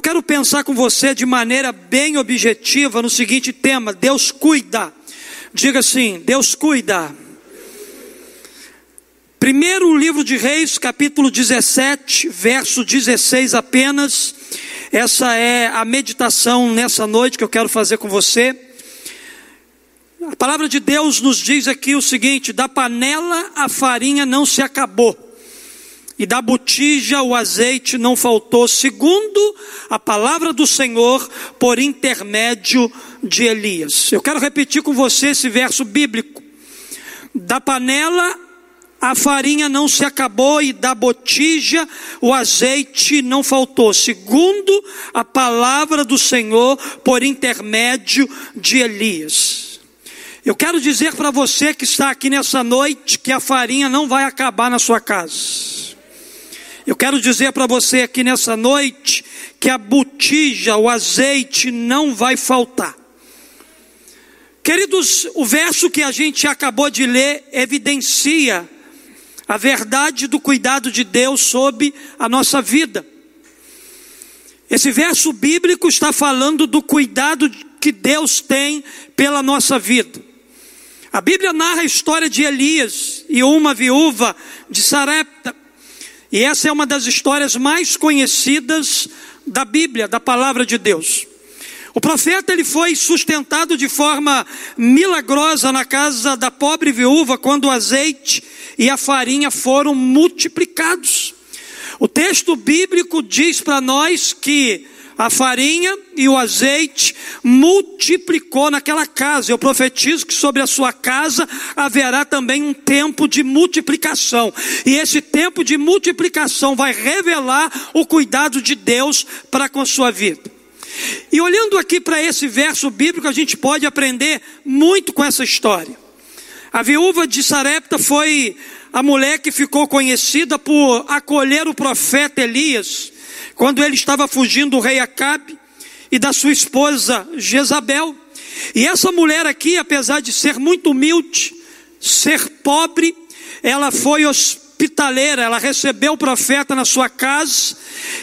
Eu quero pensar com você de maneira bem objetiva no seguinte tema: Deus cuida. Diga assim: Deus cuida. Primeiro livro de Reis, capítulo 17, verso 16 apenas. Essa é a meditação nessa noite que eu quero fazer com você. A palavra de Deus nos diz aqui o seguinte: da panela a farinha não se acabou, e da botija o azeite não faltou, segundo a palavra do Senhor, por intermédio de Elias. Eu quero repetir com você esse verso bíblico. Da panela a farinha não se acabou e da botija o azeite não faltou, segundo a palavra do Senhor por intermédio de Elias. Eu quero dizer para você que está aqui nessa noite que a farinha não vai acabar na sua casa. Eu quero dizer para você aqui nessa noite que a botija, o azeite não vai faltar. Queridos, o verso que a gente acabou de ler evidencia a verdade do cuidado de Deus sobre a nossa vida. Esse verso bíblico está falando do cuidado que Deus tem pela nossa vida. A Bíblia narra a história de Elias e uma viúva de Sarepta. E essa é uma das histórias mais conhecidas da Bíblia, da palavra de Deus. O profeta ele foi sustentado de forma milagrosa na casa da pobre viúva quando o azeite e a farinha foram multiplicados. O texto bíblico diz para nós que a farinha e o azeite multiplicou naquela casa. Eu profetizo que sobre a sua casa haverá também um tempo de multiplicação. E esse tempo de multiplicação vai revelar o cuidado de Deus para com a sua vida. E olhando aqui para esse verso bíblico, a gente pode aprender muito com essa história. A viúva de Sarepta foi a mulher que ficou conhecida por acolher o profeta Elias, quando ele estava fugindo do rei Acabe e da sua esposa Jezabel. E essa mulher aqui, apesar de ser muito humilde, ser pobre, ela foi hospitaleira, ela recebeu o profeta na sua casa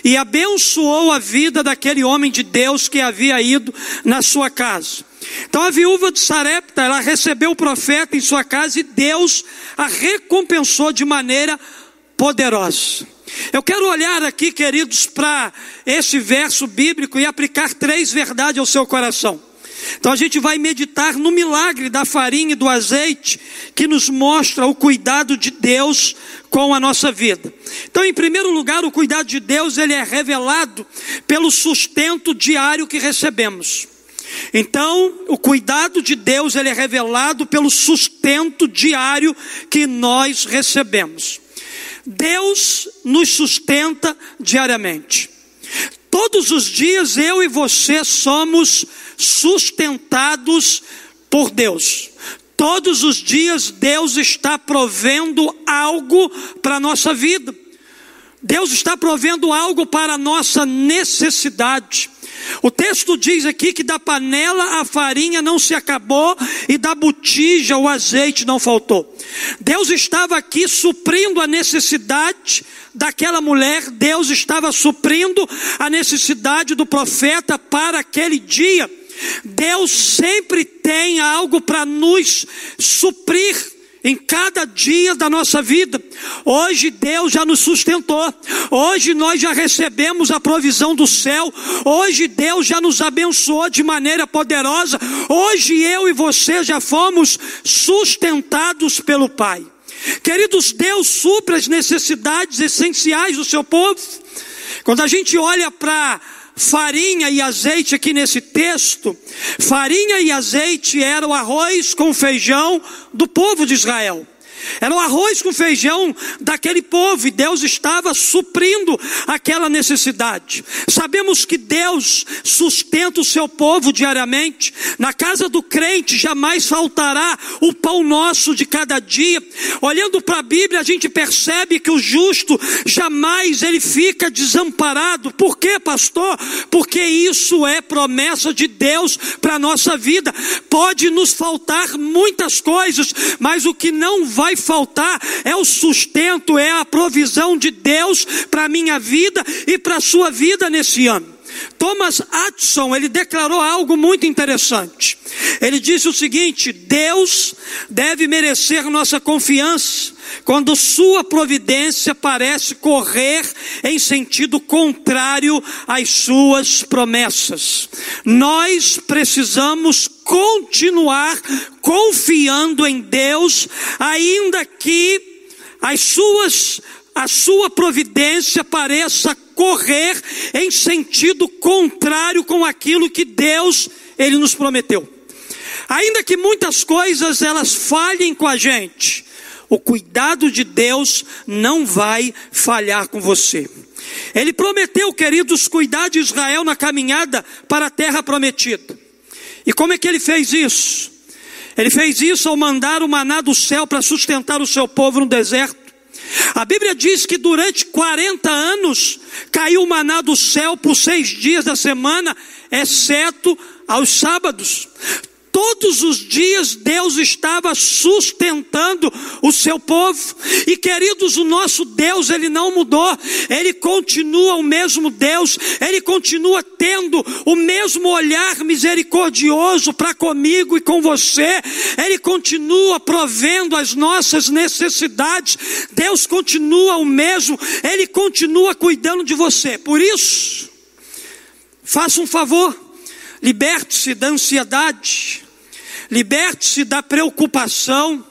e abençoou a vida daquele homem de Deus que havia ido na sua casa. Então a viúva de Sarepta, ela recebeu o profeta em sua casa e Deus a recompensou de maneira poderosa. Eu quero olhar aqui, queridos, para esse verso bíblico e aplicar três verdades ao seu coração. Então a gente vai meditar no milagre da farinha e do azeite que nos mostra o cuidado de Deus com a nossa vida. Então, em primeiro lugar, o cuidado de Deus ele é revelado pelo sustento diário que recebemos. Então, o cuidado de Deus ele é revelado pelo sustento diário que nós recebemos. Deus nos sustenta diariamente. Todos os dias eu e você somos sustentados por Deus. Todos os dias Deus está provendo algo para a nossa vida. Deus está provendo algo para a nossa necessidade. O texto diz aqui que da panela a farinha não se acabou e da botija o azeite não faltou. Deus estava aqui suprindo a necessidade daquela mulher, Deus estava suprindo a necessidade do profeta para aquele dia. Deus sempre tem algo para nos suprir em cada dia da nossa vida. Hoje Deus já nos sustentou. Hoje nós já recebemos a provisão do céu. Hoje Deus já nos abençoou de maneira poderosa. Hoje eu e você já fomos sustentados pelo Pai. Queridos, Deus supre as necessidades essenciais do seu povo. Quando a gente olha para farinha e azeite aqui nesse texto, farinha e azeite era o arroz com feijão do povo de Israel. Era o arroz com feijão daquele povo e Deus estava suprindo aquela necessidade. Sabemos que Deus sustenta o seu povo diariamente. Na casa do crente jamais faltará o pão nosso de cada dia. Olhando para a Bíblia, a gente percebe que o justo jamais ele fica desamparado. Por quê, pastor? Porque isso é promessa de Deus para a nossa vida. Pode nos faltar muitas coisas, mas o que não vai faltar é o sustento, é a provisão de Deus para a minha vida e para a sua vida nesse ano. Thomas Atson, ele declarou algo muito interessante. Ele disse o seguinte: Deus deve merecer nossa confiança quando sua providência parece correr em sentido contrário às suas promessas. Nós precisamos continuar confiando em Deus, ainda que as suas a sua providência pareça correr em sentido contrário com aquilo que Deus ele nos prometeu. Ainda que muitas coisas elas falhem com a gente, o cuidado de Deus não vai falhar com você. Ele prometeu, queridos, cuidar de Israel na caminhada para a terra prometida. E como é que ele fez isso? Ele fez isso ao mandar o maná do céu para sustentar o seu povo no deserto. A Bíblia diz que durante 40 anos caiu o maná do céu por seis dias da semana, exceto aos sábados. Todos os dias Deus estava sustentando o seu povo. E queridos, o nosso Deus, ele não mudou. Ele continua o mesmo Deus. Ele continua tendo o mesmo olhar misericordioso para comigo e com você. Ele continua provendo as nossas necessidades. Deus continua o mesmo. Ele continua cuidando de você. Por isso, faça um favor. Liberte-se da ansiedade liberte-se da preocupação,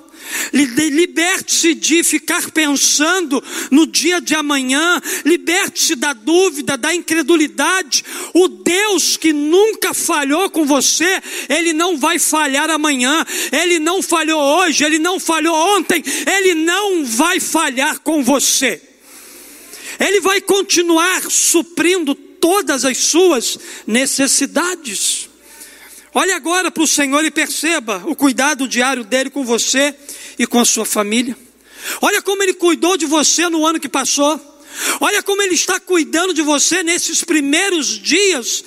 liberte-se de ficar pensando no dia de amanhã, liberte-se da dúvida, da incredulidade. O Deus que nunca falhou com você, Ele não vai falhar amanhã, Ele não falhou hoje, Ele não falhou ontem, Ele não vai falhar com você. Ele vai continuar suprindo todas as suas necessidades. Olhe agora para o Senhor e perceba o cuidado diário dele com você e com a sua família. Olha como ele cuidou de você no ano que passou. Olha como ele está cuidando de você nesses primeiros dias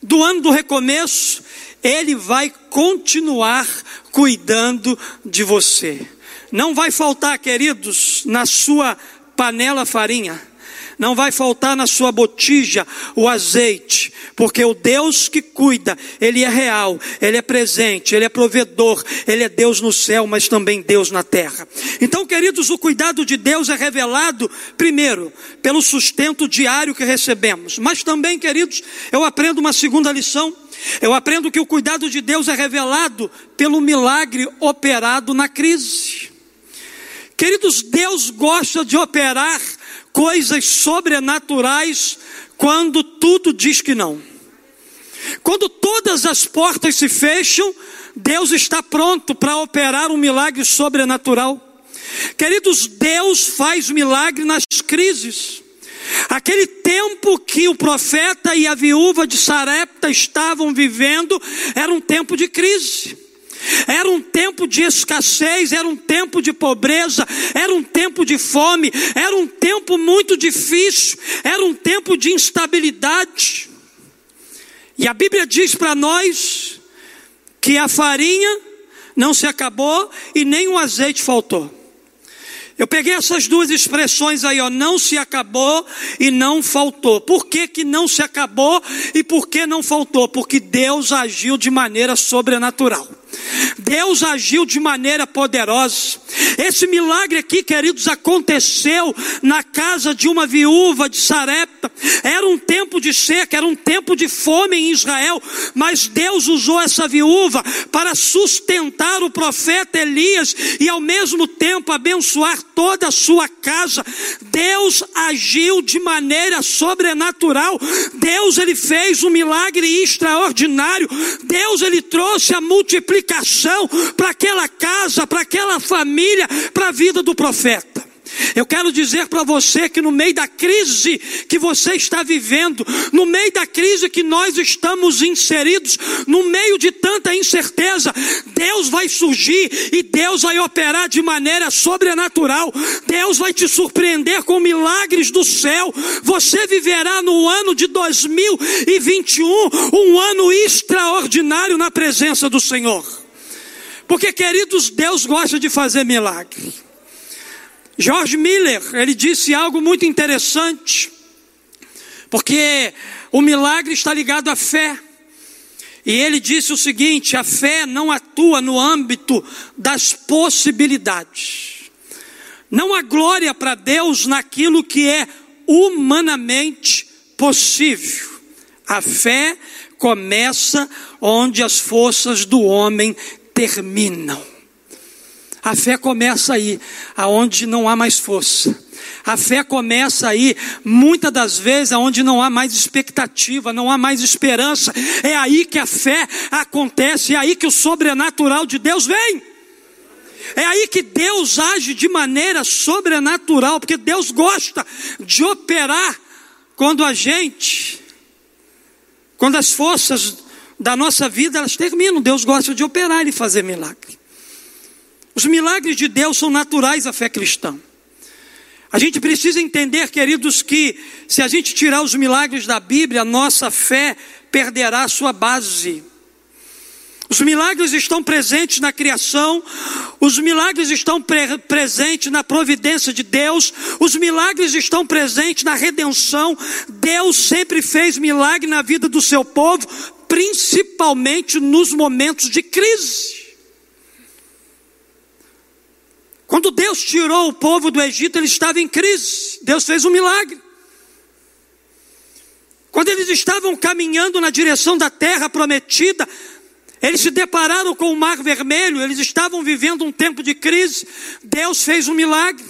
do ano do recomeço. Ele vai continuar cuidando de você. Não vai faltar, queridos, na sua panela farinha não vai faltar na sua botija o azeite, porque o Deus que cuida, Ele é real, Ele é presente, Ele é provedor, Ele é Deus no céu, mas também Deus na terra. Então, queridos, o cuidado de Deus é revelado, primeiro, pelo sustento diário que recebemos, mas também, queridos, eu aprendo uma segunda lição. Eu aprendo que o cuidado de Deus é revelado pelo milagre operado na crise. Queridos, Deus gosta de operar coisas sobrenaturais quando tudo diz que não. Quando todas as portas se fecham, Deus está pronto para operar um milagre sobrenatural. Queridos, Deus faz milagre nas crises. Aquele tempo que o profeta e a viúva de Sarepta estavam vivendo era um tempo de crise. Era um tempo de escassez, era um tempo de pobreza, era um tempo de fome, era um tempo muito difícil, era um tempo de instabilidade. E a Bíblia diz para nós que a farinha não se acabou e nem o azeite faltou. Eu peguei essas duas expressões aí, ó, não se acabou e não faltou. Por que, que não se acabou e por que não faltou? Porque Deus agiu de maneira sobrenatural. Deus agiu de maneira poderosa. Esse milagre aqui, queridos, aconteceu na casa de uma viúva de Sarepta. Era um tempo de seca, era um tempo de fome em Israel, mas Deus usou essa viúva para sustentar o profeta Elias e ao mesmo tempo abençoar toda a sua casa. Deus agiu de maneira sobrenatural. Deus ele fez um milagre extraordinário. Deus ele trouxe a multiplicação para aquela casa, para aquela família, para a vida do profeta. Eu quero dizer para você que no meio da crise que você está vivendo, no meio da crise que nós estamos inseridos, no meio de tanta incerteza, Deus vai surgir e Deus vai operar de maneira sobrenatural. Deus vai te surpreender com milagres do céu. Você viverá no ano de 2021 um ano extraordinário na presença do Senhor. Porque, queridos, Deus gosta de fazer milagre. George Miller, ele disse algo muito interessante, porque o milagre está ligado à fé. E ele disse o seguinte: a fé não atua no âmbito das possibilidades. Não há glória para Deus naquilo que é humanamente possível. A fé começa onde as forças do homem terminam. A fé começa aí, aonde não há mais força. A fé começa aí, muitas das vezes, aonde não há mais expectativa, não há mais esperança. É aí que a fé acontece, é aí que o sobrenatural de Deus vem. É aí que Deus age de maneira sobrenatural, porque Deus gosta de operar quando a gente, quando as forças da nossa vida elas terminam, Deus gosta de operar e fazer milagre. Os milagres de Deus são naturais à fé cristã. A gente precisa entender, queridos, que se a gente tirar os milagres da Bíblia, a nossa fé perderá sua base. Os milagres estão presentes na criação, os milagres estão pre presentes na providência de Deus, os milagres estão presentes na redenção. Deus sempre fez milagre na vida do seu povo, principalmente nos momentos de crise. Quando Deus tirou o povo do Egito, ele estava em crise. Deus fez um milagre. Quando eles estavam caminhando na direção da terra prometida, eles se depararam com o mar vermelho, eles estavam vivendo um tempo de crise. Deus fez um milagre.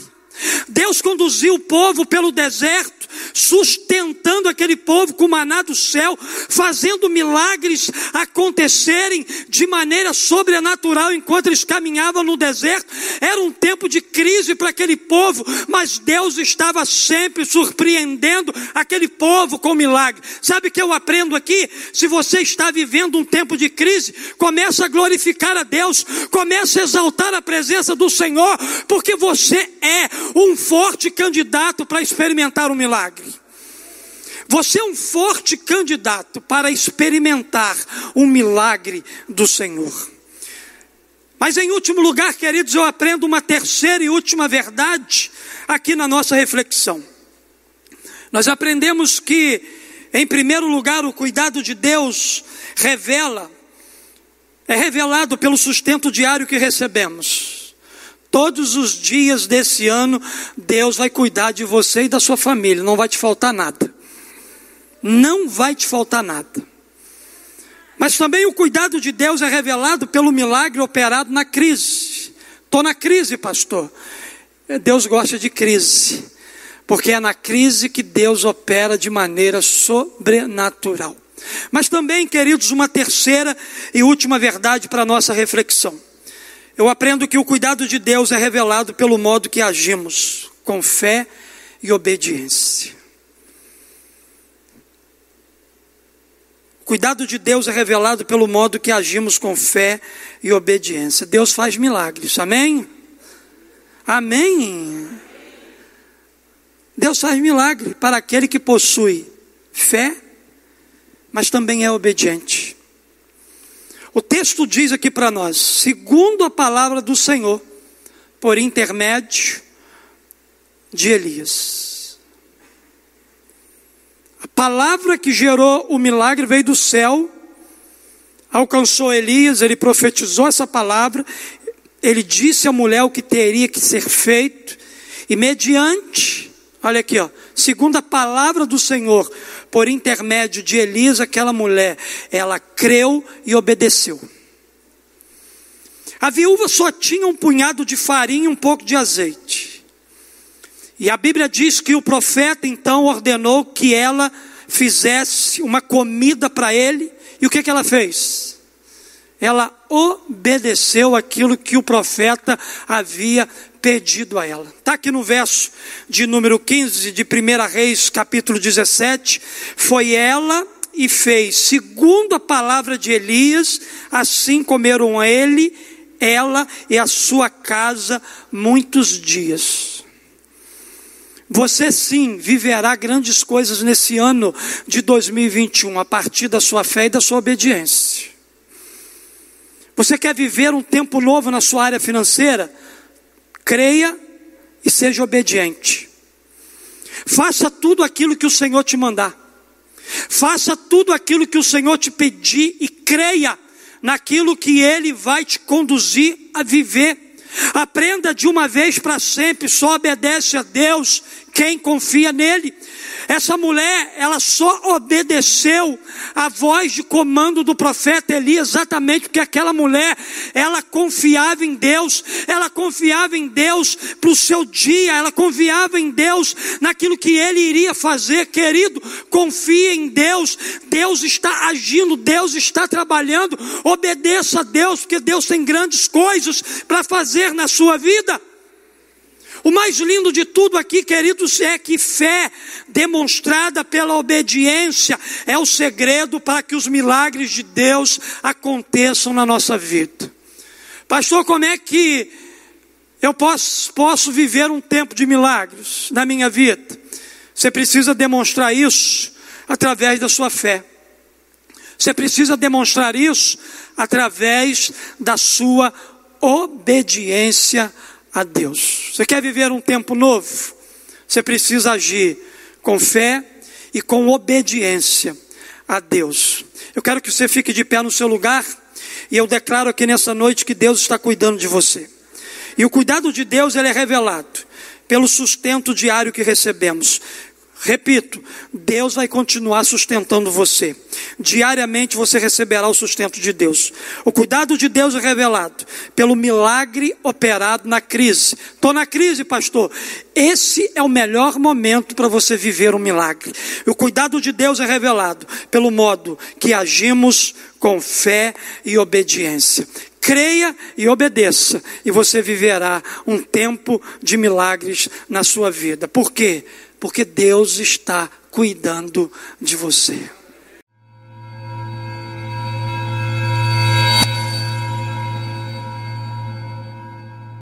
Deus conduziu o povo pelo deserto sustentando aquele povo com maná do céu, fazendo milagres acontecerem de maneira sobrenatural enquanto eles caminhavam no deserto. Era um tempo de crise para aquele povo, mas Deus estava sempre surpreendendo aquele povo com milagre. Sabe o que eu aprendo aqui? Se você está vivendo um tempo de crise, comece a glorificar a Deus, comece a exaltar a presença do Senhor, porque você é um forte candidato para experimentar um milagre milagre. Você é um forte candidato para experimentar um milagre do Senhor. Mas em último lugar, queridos, eu aprendo uma terceira e última verdade aqui na nossa reflexão. Nós aprendemos que, em primeiro lugar, o cuidado de Deus revela, é revelado pelo sustento diário que recebemos. Todos os dias desse ano, Deus vai cuidar de você e da sua família, não vai te faltar nada. Não vai te faltar nada. Mas também o cuidado de Deus é revelado pelo milagre operado na crise. Estou na crise, pastor. Deus gosta de crise, porque é na crise que Deus opera de maneira sobrenatural. Mas também, queridos, uma terceira e última verdade para a nossa reflexão. Eu aprendo que o cuidado de Deus é revelado pelo modo que agimos, com fé e obediência. O cuidado de Deus é revelado pelo modo que agimos com fé e obediência. Deus faz milagres, amém? Amém. Deus faz milagre para aquele que possui fé, mas também é obediente. O texto diz aqui para nós, segundo a palavra do Senhor, por intermédio de Elias. A palavra que gerou o milagre veio do céu, alcançou Elias, ele profetizou essa palavra, ele disse à mulher o que teria que ser feito, e mediante, olha aqui, ó, segundo a palavra do Senhor, por intermédio de Elisa, aquela mulher, ela creu e obedeceu. A viúva só tinha um punhado de farinha e um pouco de azeite. E a Bíblia diz que o profeta então ordenou que ela fizesse uma comida para ele. E o que, que ela fez? Ela obedeceu aquilo que o profeta havia pedido a ela. Está aqui no verso de número 15 de 1 Reis, capítulo 17. Foi ela e fez, segundo a palavra de Elias, assim comeram ele, ela e a sua casa muitos dias. Você sim viverá grandes coisas nesse ano de 2021, a partir da sua fé e da sua obediência. Você quer viver um tempo novo na sua área financeira? Creia e seja obediente. Faça tudo aquilo que o Senhor te mandar. Faça tudo aquilo que o Senhor te pedir e creia naquilo que Ele vai te conduzir a viver. Aprenda de uma vez para sempre, só obedece a Deus quem confia nele. Essa mulher, ela só obedeceu a voz de comando do profeta Eli, exatamente porque aquela mulher, ela confiava em Deus, ela confiava em Deus para o seu dia, ela confiava em Deus naquilo que ele iria fazer. Querido, confie em Deus, Deus está agindo, Deus está trabalhando, obedeça a Deus, porque Deus tem grandes coisas para fazer na sua vida. O mais lindo de tudo aqui, queridos, é que fé demonstrada pela obediência é o segredo para que os milagres de Deus aconteçam na nossa vida. Pastor, como é que eu posso, posso viver um tempo de milagres na minha vida? Você precisa demonstrar isso através da sua fé. Você precisa demonstrar isso através da sua obediência a Deus. Você quer viver um tempo novo? Você precisa agir com fé e com obediência a Deus. Eu quero que você fique de pé no seu lugar e eu declaro aqui nessa noite que Deus está cuidando de você. E o cuidado de Deus ele é revelado pelo sustento diário que recebemos. Repito, Deus vai continuar sustentando você. Diariamente você receberá o sustento de Deus. O cuidado de Deus é revelado pelo milagre operado na crise. Estou na crise, pastor. Esse é o melhor momento para você viver um milagre. O cuidado de Deus é revelado pelo modo que agimos com fé e obediência creia e obedeça, e você viverá um tempo de milagres na sua vida. Por quê? Porque Deus está cuidando de você.